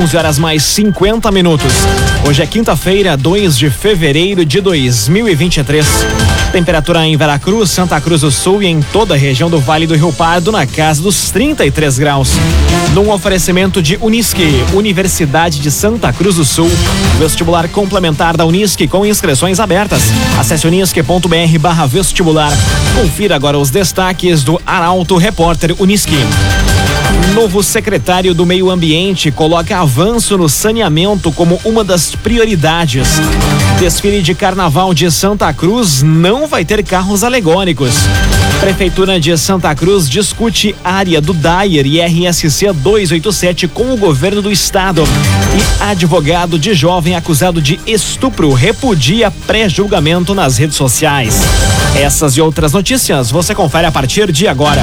11 horas mais 50 minutos. Hoje é quinta-feira, 2 de fevereiro de 2023. Temperatura em Veracruz, Santa Cruz do Sul e em toda a região do Vale do Rio Pardo na casa dos 33 graus. Num oferecimento de Unisque, Universidade de Santa Cruz do Sul. Vestibular complementar da Unisque com inscrições abertas. Acesse unisque.br barra vestibular. Confira agora os destaques do Arauto Repórter Unisque. Novo secretário do Meio Ambiente coloca avanço no saneamento como uma das prioridades. Desfile de Carnaval de Santa Cruz não vai ter carros alegóricos. Prefeitura de Santa Cruz discute área do Dyer e RSC 287 com o governo do estado. E advogado de jovem acusado de estupro repudia pré-julgamento nas redes sociais. Essas e outras notícias você confere a partir de agora.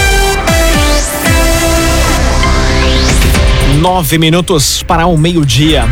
Nove minutos para o meio-dia.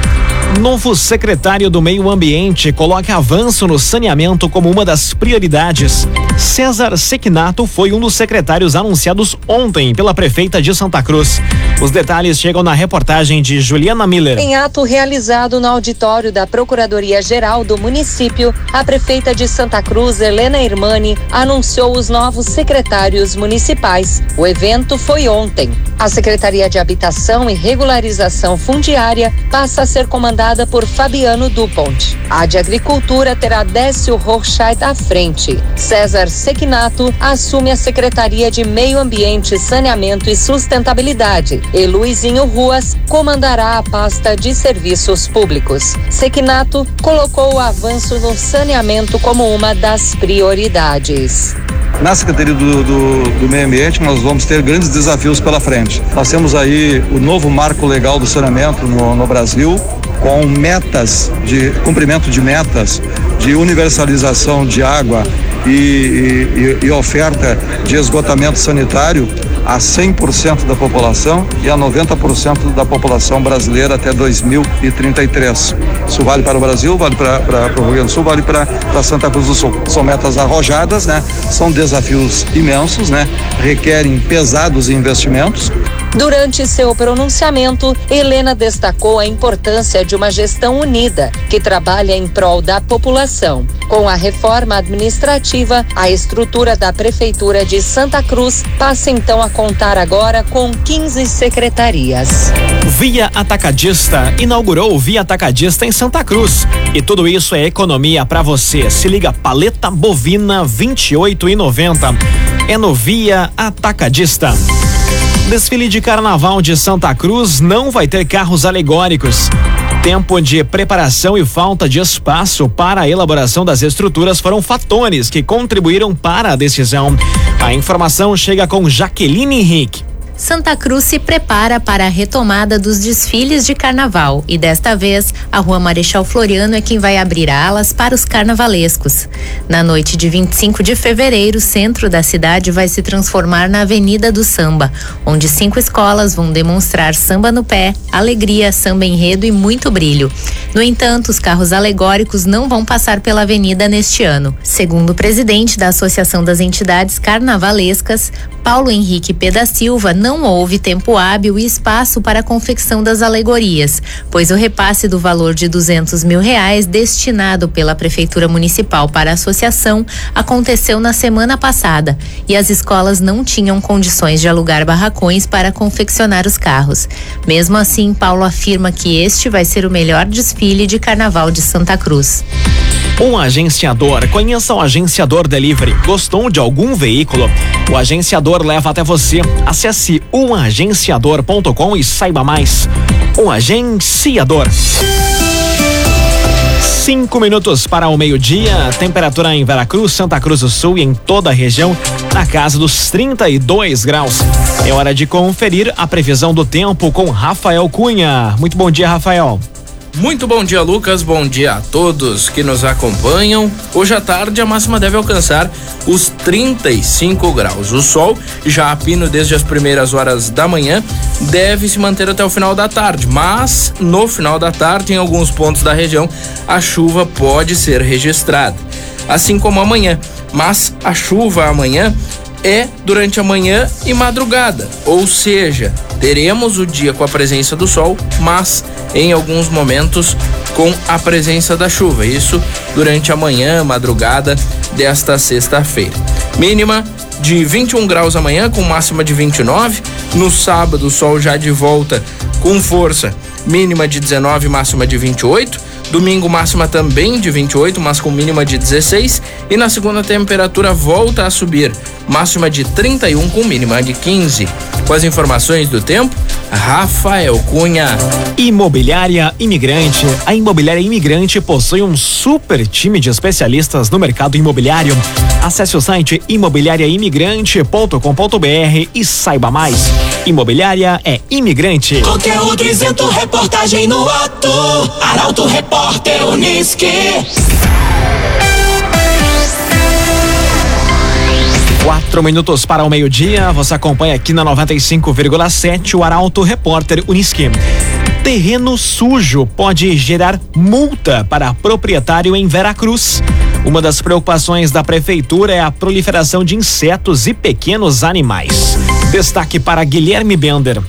Novo secretário do Meio Ambiente coloca avanço no saneamento como uma das prioridades. César Sequinato foi um dos secretários anunciados ontem pela prefeita de Santa Cruz. Os detalhes chegam na reportagem de Juliana Miller. Em ato realizado no auditório da Procuradoria-Geral do município, a prefeita de Santa Cruz, Helena Irmani, anunciou os novos secretários municipais. O evento foi ontem. A Secretaria de Habitação e Regularização Fundiária passa a ser comandada por Fabiano Dupont. A de Agricultura terá Décio Rochait à frente. César Sequinato assume a Secretaria de Meio Ambiente, Saneamento e Sustentabilidade e Luizinho Ruas comandará a pasta de Serviços Públicos. Sequinato colocou o avanço no saneamento como uma das prioridades. Na Secretaria do, do, do, Meio Ambiente, nós vamos ter grandes desafios pela frente. Nós temos aí o novo marco legal do saneamento no, no Brasil, com metas de cumprimento de metas de universalização de água e, e, e oferta de esgotamento sanitário a 100% da população e a 90% da população brasileira até 2033. Isso vale para o Brasil, vale para, o Rio Grande do Sul, vale para, para Santa Cruz do Sul. São metas arrojadas, né? São desafios imensos, né? Requerem pesados investimentos, Durante seu pronunciamento, Helena destacou a importância de uma gestão unida, que trabalha em prol da população. Com a reforma administrativa, a estrutura da Prefeitura de Santa Cruz passa então a contar agora com 15 secretarias. Via Atacadista inaugurou o Via Atacadista em Santa Cruz. E tudo isso é economia para você. Se liga, paleta bovina 28,90. É no Via Atacadista. Desfile de Carnaval de Santa Cruz não vai ter carros alegóricos. Tempo de preparação e falta de espaço para a elaboração das estruturas foram fatores que contribuíram para a decisão. A informação chega com Jaqueline Henrique. Santa Cruz se prepara para a retomada dos desfiles de carnaval e desta vez a Rua Marechal Floriano é quem vai abrir alas para os carnavalescos. Na noite de 25 de fevereiro, o centro da cidade vai se transformar na Avenida do Samba, onde cinco escolas vão demonstrar samba no pé, alegria, samba enredo e muito brilho. No entanto, os carros alegóricos não vão passar pela avenida neste ano. Segundo o presidente da Associação das Entidades Carnavalescas, Paulo Henrique P. da Silva, não houve tempo hábil e espaço para a confecção das alegorias, pois o repasse do valor de 200 mil reais destinado pela Prefeitura Municipal para a associação aconteceu na semana passada e as escolas não tinham condições de alugar barracões para confeccionar os carros. Mesmo assim, Paulo afirma que este vai ser o melhor desfile de carnaval de Santa Cruz. Um agenciador. Conheça o Agenciador Delivery. Gostou de algum veículo? O agenciador leva até você. Acesse umagenciador.com e saiba mais. Um agenciador. Cinco minutos para o meio-dia, temperatura em Veracruz, Santa Cruz do Sul e em toda a região, na casa dos 32 graus. É hora de conferir a previsão do tempo com Rafael Cunha. Muito bom dia, Rafael. Muito bom dia, Lucas. Bom dia a todos que nos acompanham. Hoje à tarde a máxima deve alcançar os 35 graus. O sol, já a pino desde as primeiras horas da manhã, deve se manter até o final da tarde, mas no final da tarde, em alguns pontos da região, a chuva pode ser registrada. Assim como amanhã, mas a chuva amanhã é durante a manhã e madrugada, ou seja, teremos o dia com a presença do sol, mas em alguns momentos com a presença da chuva. Isso durante a manhã, madrugada desta sexta-feira. Mínima de 21 graus amanhã, com máxima de 29. No sábado, o sol já de volta com força, mínima de 19, máxima de 28. Domingo máxima também de 28, mas com mínima de 16. E na segunda temperatura volta a subir, máxima de 31 com mínima de 15. Com as informações do tempo, Rafael Cunha. Imobiliária Imigrante. A Imobiliária Imigrante possui um super time de especialistas no mercado imobiliário. Acesse o site imobiliariaimigrante.com.br e saiba mais. Imobiliária é imigrante. Conteúdo isento, reportagem no ato. Arauto Repórter Uniski. Quatro minutos para o meio-dia. Você acompanha aqui na 95,7 o Arauto Repórter Uniski. Terreno sujo pode gerar multa para proprietário em Veracruz. Uma das preocupações da prefeitura é a proliferação de insetos e pequenos animais. Destaque para Guilherme Bender.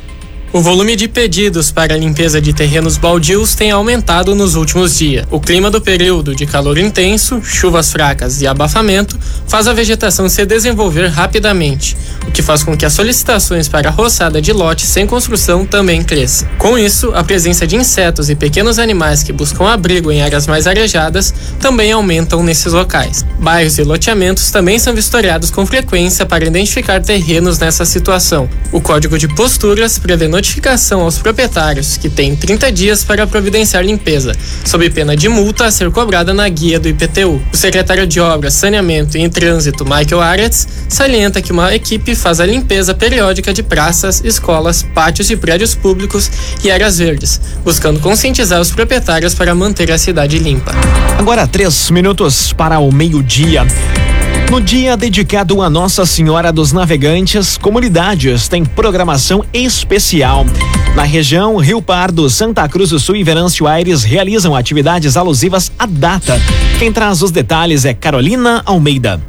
O volume de pedidos para limpeza de terrenos baldios tem aumentado nos últimos dias. O clima do período de calor intenso, chuvas fracas e abafamento faz a vegetação se desenvolver rapidamente, o que faz com que as solicitações para roçada de lotes sem construção também cresça. Com isso, a presença de insetos e pequenos animais que buscam abrigo em áreas mais arejadas também aumentam nesses locais. Bairros e loteamentos também são vistoriados com frequência para identificar terrenos nessa situação. O Código de Posturas prevê notificação aos proprietários, que têm 30 dias para providenciar limpeza, sob pena de multa a ser cobrada na guia do IPTU. O secretário de Obras, Saneamento e Trânsito, Michael Aretz, salienta que uma equipe faz a limpeza periódica de praças, escolas, pátios de prédios públicos e áreas verdes, buscando conscientizar os proprietários para manter a cidade limpa. Agora três minutos para o meio-dia. No dia dedicado a Nossa Senhora dos Navegantes, comunidades têm programação especial. Na região, Rio Pardo, Santa Cruz do Sul e Venâncio Aires realizam atividades alusivas à data. Quem traz os detalhes é Carolina Almeida.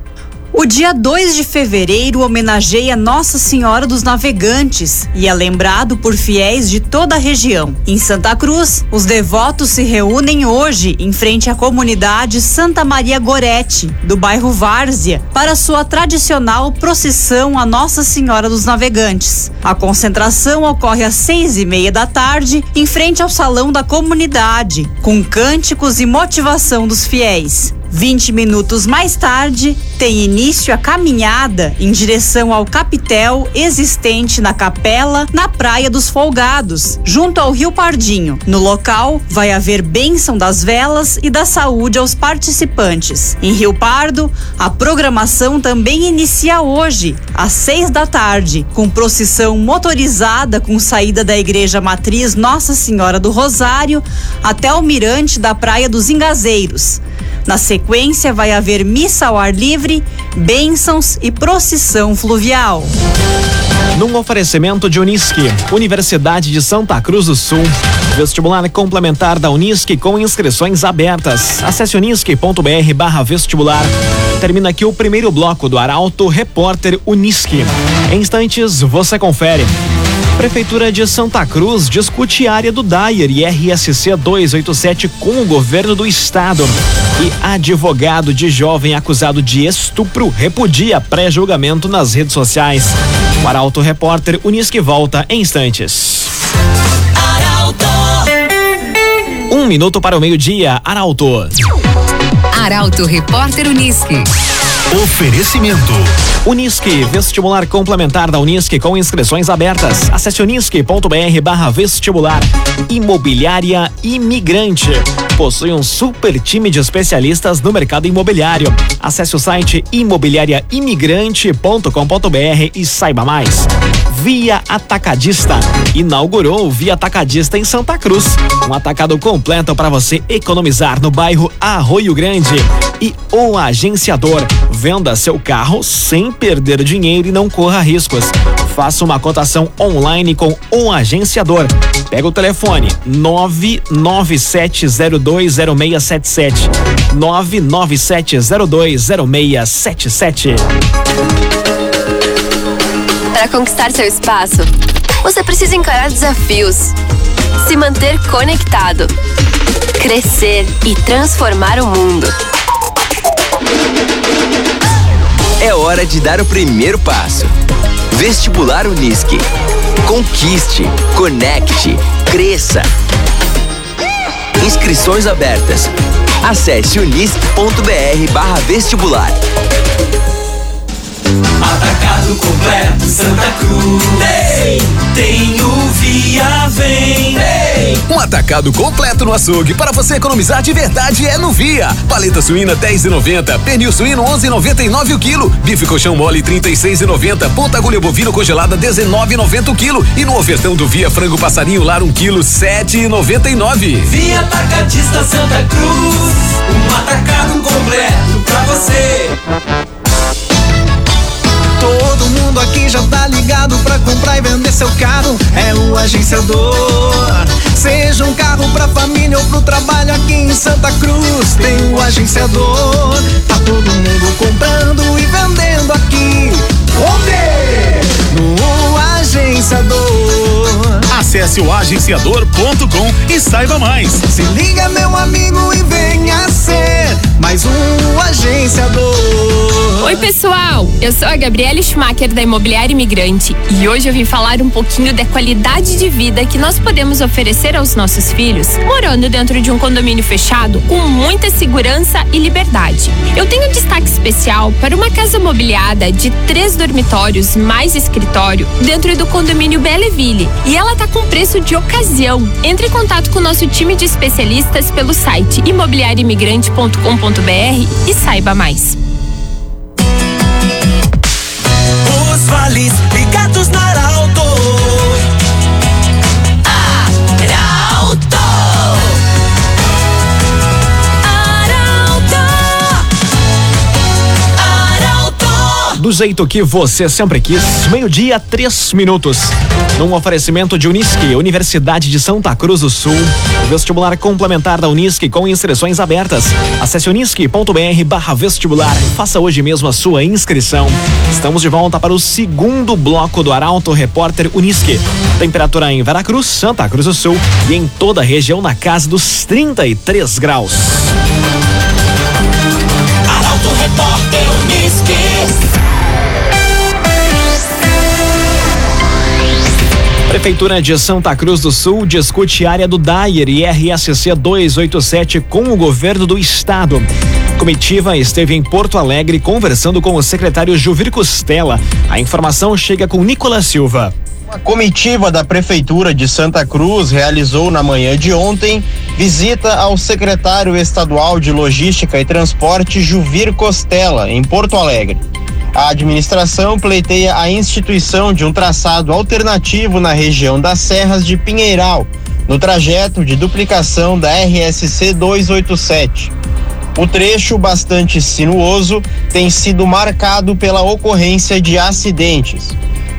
O dia 2 de fevereiro homenageia Nossa Senhora dos Navegantes e é lembrado por fiéis de toda a região. Em Santa Cruz, os devotos se reúnem hoje em frente à comunidade Santa Maria Gorete, do bairro Várzea, para sua tradicional procissão a Nossa Senhora dos Navegantes. A concentração ocorre às seis e meia da tarde, em frente ao salão da comunidade, com cânticos e motivação dos fiéis. 20 minutos mais tarde, tem início a caminhada em direção ao capitel existente na capela na Praia dos Folgados, junto ao Rio Pardinho. No local, vai haver bênção das velas e da saúde aos participantes. Em Rio Pardo, a programação também inicia hoje, às seis da tarde, com procissão motorizada com saída da Igreja Matriz Nossa Senhora do Rosário até o mirante da Praia dos Engazeiros. Na sequência, vai haver missa ao ar livre, bênçãos e procissão fluvial. Num oferecimento de Unisque, Universidade de Santa Cruz do Sul. Vestibular complementar da Unisque com inscrições abertas. Acesse unisque.br barra vestibular. Termina aqui o primeiro bloco do Arauto Repórter Unisque. Em instantes, você confere. Prefeitura de Santa Cruz discute área do Dyer e RSC 287 com o governo do estado. E advogado de jovem acusado de estupro repudia pré-julgamento nas redes sociais. O Arauto Repórter Unisque volta em instantes. Um minuto para o meio-dia, Arauto. Arauto Repórter Unisque. Oferecimento. Unisque, vestibular complementar da Unisque com inscrições abertas. Acesse unisque.br barra vestibular. Imobiliária Imigrante. Possui um super time de especialistas no mercado imobiliário. Acesse o site imobiliariaimigrante.com.br e saiba mais. Via Atacadista. Inaugurou o Via Atacadista em Santa Cruz. Um atacado completo para você economizar no bairro Arroio Grande. E o agenciador. Venda seu carro sem perder dinheiro e não corra riscos. Faça uma cotação online com um agenciador. Pega o telefone 997020677. 997020677. Para conquistar seu espaço, você precisa encarar desafios, se manter conectado, crescer e transformar o mundo. É hora de dar o primeiro passo. Vestibular Unisque. Conquiste, conecte, cresça. Inscrições abertas. Acesse unisque.br barra vestibular. Atacado completo Santa Cruz. Ei, tem o Via Vem. Ei. Um atacado completo no açougue para você economizar de verdade é no Via. Paleta suína 10,90, pernil suíno 11,99 o quilo, bife colchão mole 36,90, ponta agulha bovino congelada 19,90 o quilo e no ofertão do Via frango passarinho lar 1 quilo 7,99. Via Atacadista Santa Cruz. Um atacado completo pra você. Ligado pra comprar e vender seu carro. É o agenciador. Seja um carro pra família ou pro trabalho aqui em Santa Cruz. Tem o agenciador. Tá todo mundo comprando e vendendo aqui. Onde? No agenciador. Acesse o agenciador.com e saiba mais. Se liga, meu amigo, e venha ser mais um agenciador. Oi, pessoal! Eu sou a Gabriele Schumacher da Imobiliária Imigrante e hoje eu vim falar um pouquinho da qualidade de vida que nós podemos oferecer aos nossos filhos morando dentro de um condomínio fechado com muita segurança e liberdade. Eu tenho destaque especial para uma casa mobiliada de três dormitórios mais escritório dentro do condomínio Belleville e ela tá com preço de ocasião. Entre em contato com o nosso time de especialistas pelo site imobiliariimigrante.com.br e saiba mais. Os Do jeito que você sempre quis, meio-dia, três minutos. Num oferecimento de Unisque, Universidade de Santa Cruz do Sul. Vestibular complementar da Unisque com inscrições abertas. Acesse unisque.br barra vestibular. Faça hoje mesmo a sua inscrição. Estamos de volta para o segundo bloco do Arauto Repórter Unisque. Temperatura em Veracruz, Santa Cruz do Sul e em toda a região na casa dos 33 graus. Arauto Repórter Unisque. Prefeitura de Santa Cruz do Sul discute área do Daier e RSC 287 com o governo do estado. Comitiva esteve em Porto Alegre conversando com o secretário Juvir Costela. A informação chega com Nicolas Silva. A comitiva da Prefeitura de Santa Cruz realizou na manhã de ontem visita ao secretário estadual de Logística e Transporte Juvir Costela, em Porto Alegre. A administração pleiteia a instituição de um traçado alternativo na região das Serras de Pinheiral, no trajeto de duplicação da RSC 287. O trecho, bastante sinuoso, tem sido marcado pela ocorrência de acidentes.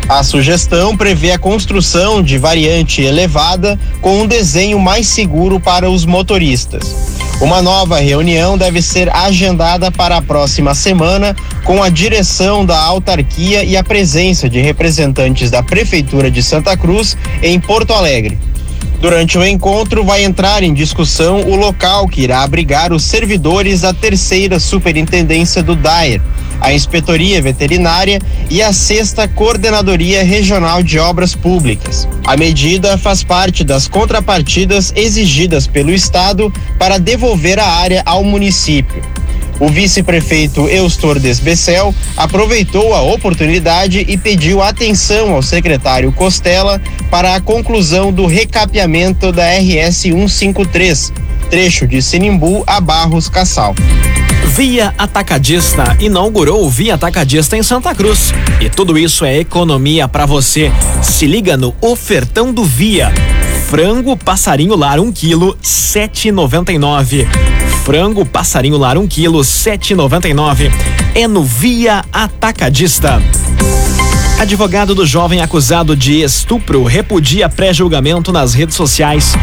A sugestão prevê a construção de variante elevada com um desenho mais seguro para os motoristas. Uma nova reunião deve ser agendada para a próxima semana com a direção da autarquia e a presença de representantes da Prefeitura de Santa Cruz em Porto Alegre. Durante o encontro, vai entrar em discussão o local que irá abrigar os servidores da terceira superintendência do DAER, a Inspetoria Veterinária e a sexta Coordenadoria Regional de Obras Públicas. A medida faz parte das contrapartidas exigidas pelo Estado para devolver a área ao município. O vice-prefeito Eustor Desbecel aproveitou a oportunidade e pediu atenção ao secretário Costela para a conclusão do recapeamento da RS 153, trecho de Sinimbu a Barros Cassal. Via Atacadista inaugurou o Via Atacadista em Santa Cruz. E tudo isso é economia para você. Se liga no ofertão do Via. Frango passarinho lar 1 um quilo, 7,99. Frango passarinho lar 1 um quilo, 7,99. É no Via Atacadista. Advogado do jovem acusado de estupro repudia pré-julgamento nas redes sociais.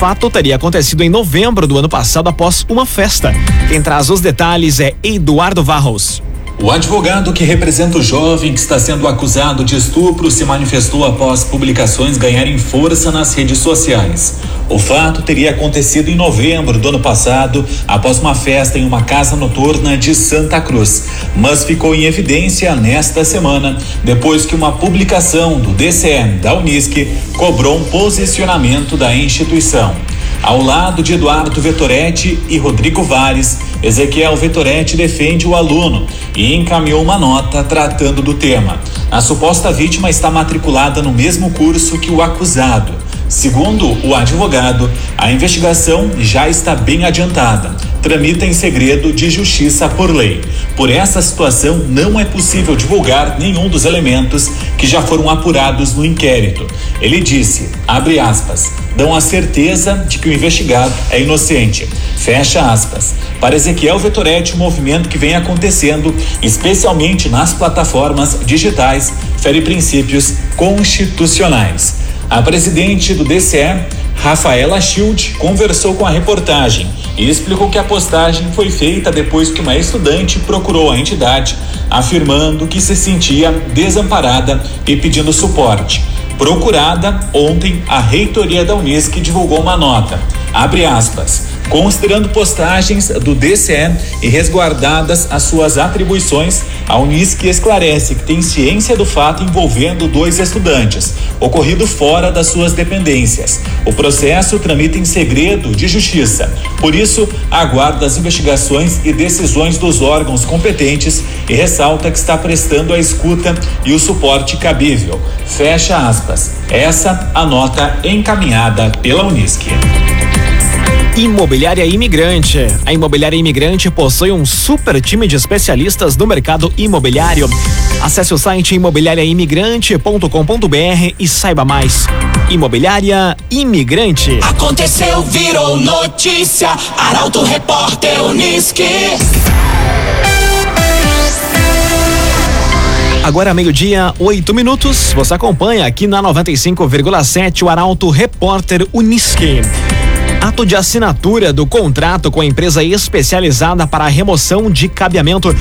Fato teria acontecido em novembro do ano passado após uma festa. Quem traz os detalhes é Eduardo Varros. O advogado que representa o jovem que está sendo acusado de estupro se manifestou após publicações ganharem força nas redes sociais. O fato teria acontecido em novembro do ano passado, após uma festa em uma casa noturna de Santa Cruz, mas ficou em evidência nesta semana, depois que uma publicação do DCM da Unisc cobrou um posicionamento da instituição. Ao lado de Eduardo Vetoretti e Rodrigo Vares, Ezequiel Vetoretti defende o aluno e encaminhou uma nota tratando do tema. A suposta vítima está matriculada no mesmo curso que o acusado. Segundo o advogado, a investigação já está bem adiantada. Tramita em segredo de justiça por lei. Por essa situação, não é possível divulgar nenhum dos elementos que já foram apurados no inquérito. Ele disse, abre aspas, dão a certeza de que o investigado é inocente. Fecha aspas. Para Ezequiel Vetoretti, o movimento que vem acontecendo, especialmente nas plataformas digitais, fere princípios constitucionais. A presidente do DCE, Rafaela Schild, conversou com a reportagem e explicou que a postagem foi feita depois que uma estudante procurou a entidade, afirmando que se sentia desamparada e pedindo suporte. Procurada, ontem a reitoria da Unisc divulgou uma nota. Abre aspas considerando postagens do DCE e resguardadas as suas atribuições, a Unisc esclarece que tem ciência do fato envolvendo dois estudantes, ocorrido fora das suas dependências. O processo tramita em segredo de justiça. Por isso, aguarda as investigações e decisões dos órgãos competentes e ressalta que está prestando a escuta e o suporte cabível. Fecha aspas. Essa a nota encaminhada pela Unisc. Imobiliária Imigrante. A Imobiliária Imigrante possui um super time de especialistas no mercado imobiliário. Acesse o site imobiliariaimigrante.com.br e saiba mais. Imobiliária Imigrante. Aconteceu, virou notícia. Arauto Repórter Uniski. Agora meio-dia, oito minutos. Você acompanha aqui na 95,7 o Arauto Repórter Uniski. Ato de assinatura do contrato com a empresa especializada para a remoção de cabeamento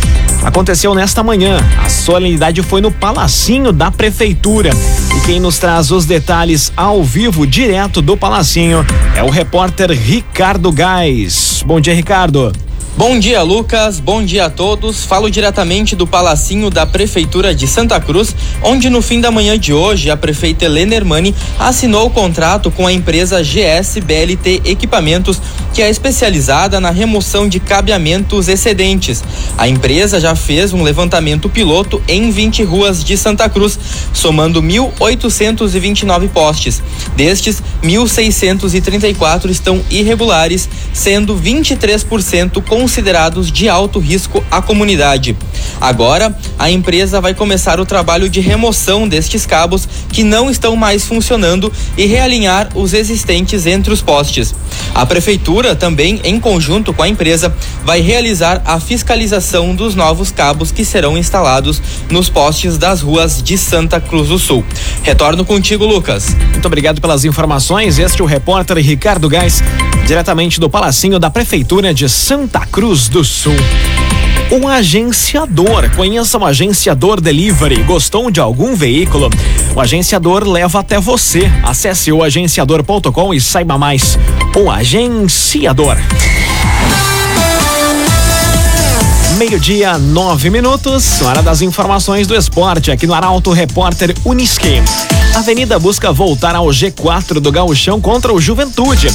aconteceu nesta manhã. A solenidade foi no Palacinho da Prefeitura. E quem nos traz os detalhes ao vivo, direto do Palacinho, é o repórter Ricardo Gás. Bom dia, Ricardo. Bom dia, Lucas. Bom dia a todos. Falo diretamente do Palacinho da Prefeitura de Santa Cruz, onde no fim da manhã de hoje a prefeita Helena Hermani assinou o contrato com a empresa GS BLT Equipamentos, que é especializada na remoção de cabeamentos excedentes. A empresa já fez um levantamento piloto em 20 ruas de Santa Cruz, somando 1.829 postes. Destes, 1.634 estão irregulares, sendo 23% com considerados de alto risco à comunidade. Agora, a empresa vai começar o trabalho de remoção destes cabos que não estão mais funcionando e realinhar os existentes entre os postes. A prefeitura também, em conjunto com a empresa, vai realizar a fiscalização dos novos cabos que serão instalados nos postes das ruas de Santa Cruz do Sul. Retorno contigo, Lucas. Muito obrigado pelas informações. Este é o repórter Ricardo Gás, diretamente do Palacinho da Prefeitura de Santa Cruz do Sul. Um agenciador. Conheça o agenciador delivery. Gostou de algum veículo? O agenciador leva até você. Acesse o agenciador.com e saiba mais. O agenciador. Meio-dia, nove minutos. Hora das informações do esporte aqui no Arauto Repórter Uniski. Avenida busca voltar ao G4 do Gauchão contra o Juventude.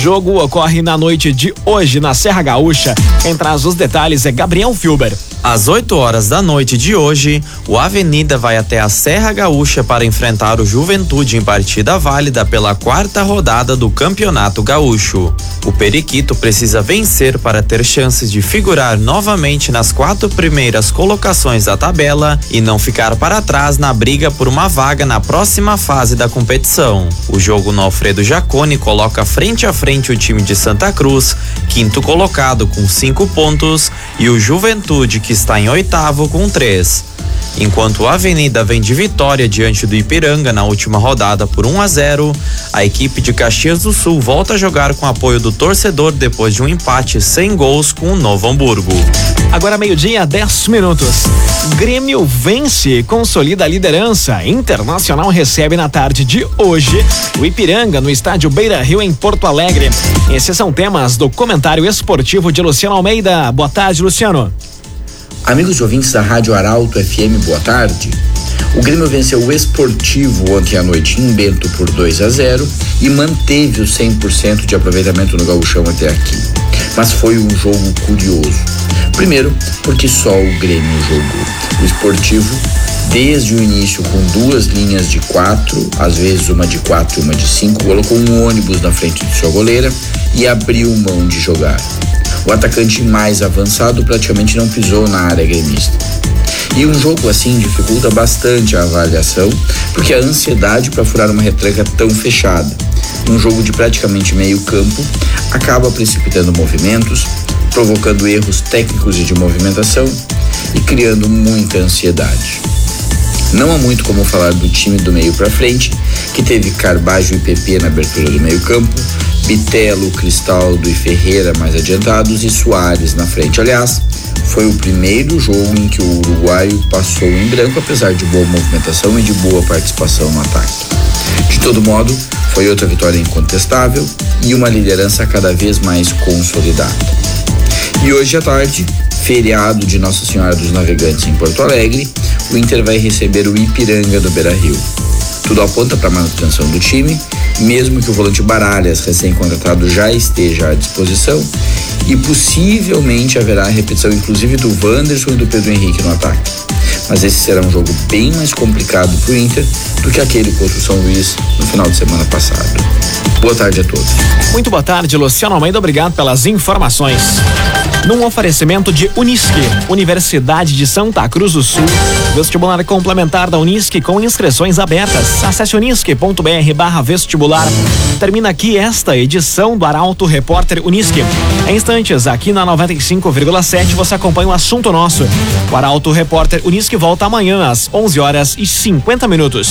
Jogo ocorre na noite de hoje na Serra Gaúcha. Quem traz os detalhes é Gabriel Filber. Às 8 horas da noite de hoje, o Avenida vai até a Serra Gaúcha para enfrentar o Juventude em partida válida pela quarta rodada do Campeonato Gaúcho. O Periquito precisa vencer para ter chances de figurar novamente nas quatro primeiras colocações da tabela e não ficar para trás na briga por uma vaga na próxima fase da competição. O jogo no Alfredo Jacone coloca frente a frente o time de Santa Cruz, quinto colocado com cinco pontos, e o Juventude, que está em oitavo com três. Enquanto a Avenida vem de vitória diante do Ipiranga na última rodada por 1 a 0, a equipe de Caxias do Sul volta a jogar com apoio do torcedor depois de um empate sem gols com o Novo Hamburgo. Agora meio-dia, 10 minutos. Grêmio vence e consolida a liderança. Internacional recebe na tarde de hoje o Ipiranga no estádio Beira Rio em Porto Alegre. Esses são temas do comentário esportivo de Luciano Almeida. Boa tarde, Luciano. Amigos ouvintes da Rádio Arauto FM, boa tarde. O Grêmio venceu o Esportivo ontem à noite em Bento por 2 a 0 e manteve o 100% de aproveitamento no gauchão até aqui. Mas foi um jogo curioso. Primeiro, porque só o Grêmio jogou. O Esportivo, desde o início, com duas linhas de quatro, às vezes uma de quatro e uma de cinco, colocou um ônibus na frente de sua goleira e abriu mão de jogar. O atacante mais avançado praticamente não pisou na área gremista. E um jogo assim dificulta bastante a avaliação, porque a ansiedade para furar uma retranca tão fechada, num jogo de praticamente meio campo, acaba precipitando movimentos, provocando erros técnicos e de movimentação e criando muita ansiedade. Não há muito como falar do time do meio para frente, que teve Carbajo e PP na abertura do meio campo, Bitelo, Cristaldo e Ferreira mais adiantados e Soares na frente. Aliás, foi o primeiro jogo em que o uruguaio passou em branco, apesar de boa movimentação e de boa participação no ataque. De todo modo, foi outra vitória incontestável e uma liderança cada vez mais consolidada. E hoje à tarde, feriado de Nossa Senhora dos Navegantes em Porto Alegre, o Inter vai receber o Ipiranga do Beira Rio. Tudo aponta para a manutenção do time, mesmo que o volante Baralhas, recém-contratado, já esteja à disposição. E possivelmente haverá repetição, inclusive, do Wanderson e do Pedro Henrique no ataque. Mas esse será um jogo bem mais complicado para o Inter do que aquele contra o São Luís no final de semana passado. Boa tarde a todos. Muito boa tarde, Luciano Almeida. Obrigado pelas informações. Num oferecimento de Unisque, Universidade de Santa Cruz do Sul. Vestibular complementar da Unisque com inscrições abertas. Acesse unisque.br vestibular. Termina aqui esta edição do Arauto Repórter Unisque. Em instantes, aqui na 95,7 você acompanha o assunto nosso. O Arauto Repórter Unisque volta amanhã às 11 horas e 50 minutos.